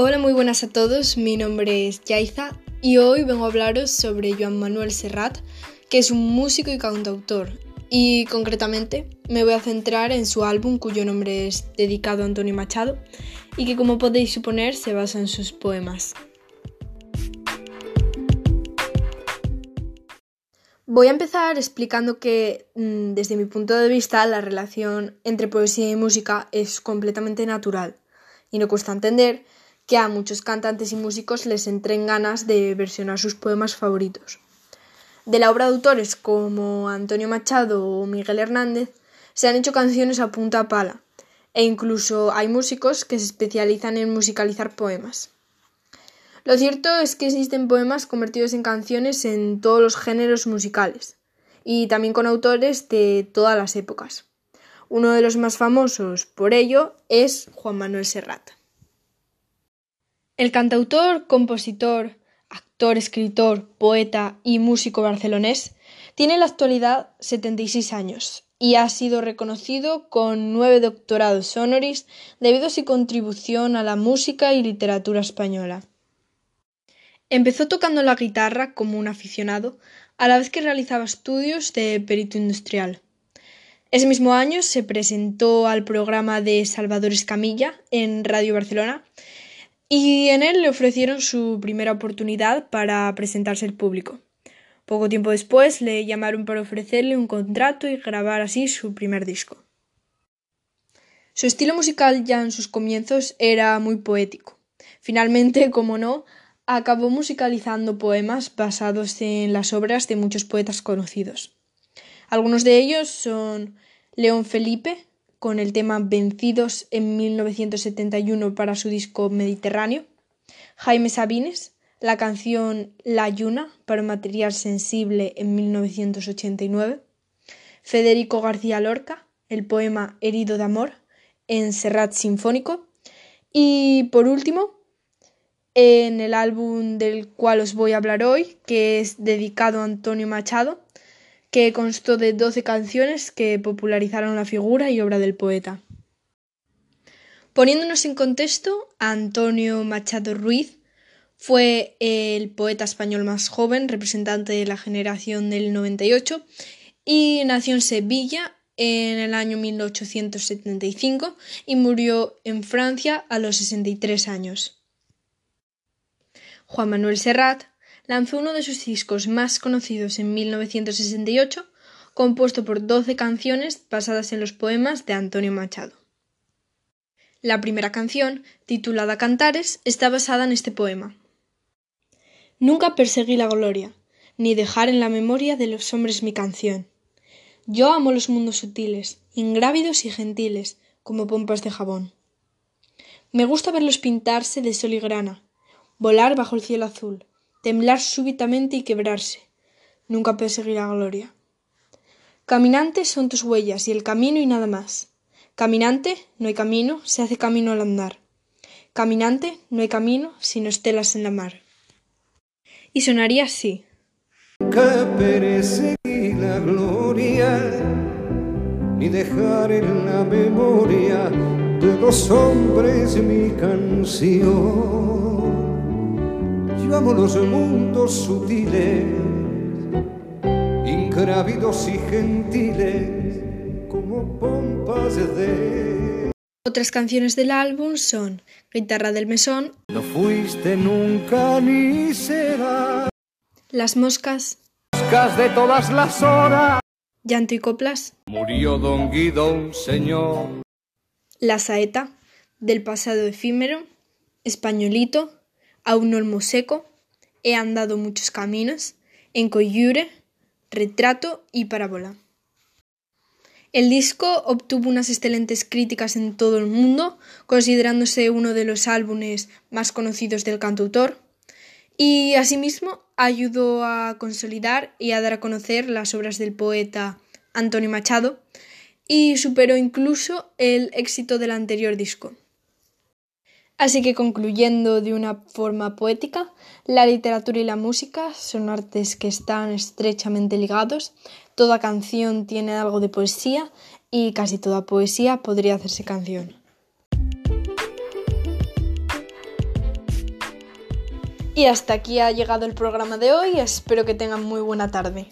Hola, muy buenas a todos. Mi nombre es Yaiza y hoy vengo a hablaros sobre Joan Manuel Serrat, que es un músico y cantautor. Y concretamente me voy a centrar en su álbum cuyo nombre es dedicado a Antonio Machado y que como podéis suponer se basa en sus poemas. Voy a empezar explicando que mm, desde mi punto de vista la relación entre poesía y música es completamente natural y no cuesta entender que a muchos cantantes y músicos les entren ganas de versionar sus poemas favoritos. De la obra de autores como Antonio Machado o Miguel Hernández se han hecho canciones a punta pala, e incluso hay músicos que se especializan en musicalizar poemas. Lo cierto es que existen poemas convertidos en canciones en todos los géneros musicales, y también con autores de todas las épocas. Uno de los más famosos por ello es Juan Manuel Serrat. El cantautor, compositor, actor, escritor, poeta y músico barcelonés tiene en la actualidad 76 años y ha sido reconocido con nueve doctorados honoris debido a su contribución a la música y literatura española. Empezó tocando la guitarra como un aficionado, a la vez que realizaba estudios de perito industrial. Ese mismo año se presentó al programa de Salvador Escamilla en Radio Barcelona y en él le ofrecieron su primera oportunidad para presentarse al público. Poco tiempo después le llamaron para ofrecerle un contrato y grabar así su primer disco. Su estilo musical ya en sus comienzos era muy poético. Finalmente, como no, acabó musicalizando poemas basados en las obras de muchos poetas conocidos. Algunos de ellos son León Felipe, con el tema Vencidos en 1971 para su disco Mediterráneo, Jaime Sabines, la canción La Yuna para material sensible en 1989, Federico García Lorca, el poema Herido de Amor en Serrat Sinfónico. Y por último en el álbum del cual os voy a hablar hoy, que es dedicado a Antonio Machado, que constó de doce canciones que popularizaron la figura y obra del poeta. Poniéndonos en contexto, Antonio Machado Ruiz fue el poeta español más joven, representante de la generación del 98, y nació en Sevilla en el año 1875 y murió en Francia a los 63 años. Juan Manuel Serrat lanzó uno de sus discos más conocidos en 1968, compuesto por doce canciones basadas en los poemas de Antonio Machado. La primera canción, titulada Cantares, está basada en este poema. Nunca perseguí la gloria, ni dejar en la memoria de los hombres mi canción. Yo amo los mundos sutiles, ingrávidos y gentiles, como pompas de jabón. Me gusta verlos pintarse de sol y grana, volar bajo el cielo azul, temblar súbitamente y quebrarse. Nunca perseguir la gloria. Caminantes son tus huellas y el camino y nada más. Caminante, no hay camino, se hace camino al andar. Caminante, no hay camino, sino estelas en la mar. Y sonaría así. Que la gloria, ni dejar en la memoria de los hombres mi canción los mundos sutiles, ingrávidos y gentiles, como pompas de... Otras canciones del álbum son Guitarra del Mesón, No fuiste nunca ni será. Las moscas, Moscas de todas las horas. Llanto y coplas, Murió don Guido, señor. La saeta, Del pasado efímero, Españolito, Aún olmo seco, He andado muchos caminos, en Coyure, Retrato y Parábola. El disco obtuvo unas excelentes críticas en todo el mundo, considerándose uno de los álbumes más conocidos del cantautor, y asimismo ayudó a consolidar y a dar a conocer las obras del poeta Antonio Machado, y superó incluso el éxito del anterior disco. Así que concluyendo de una forma poética, la literatura y la música son artes que están estrechamente ligados, toda canción tiene algo de poesía y casi toda poesía podría hacerse canción. Y hasta aquí ha llegado el programa de hoy. Espero que tengan muy buena tarde.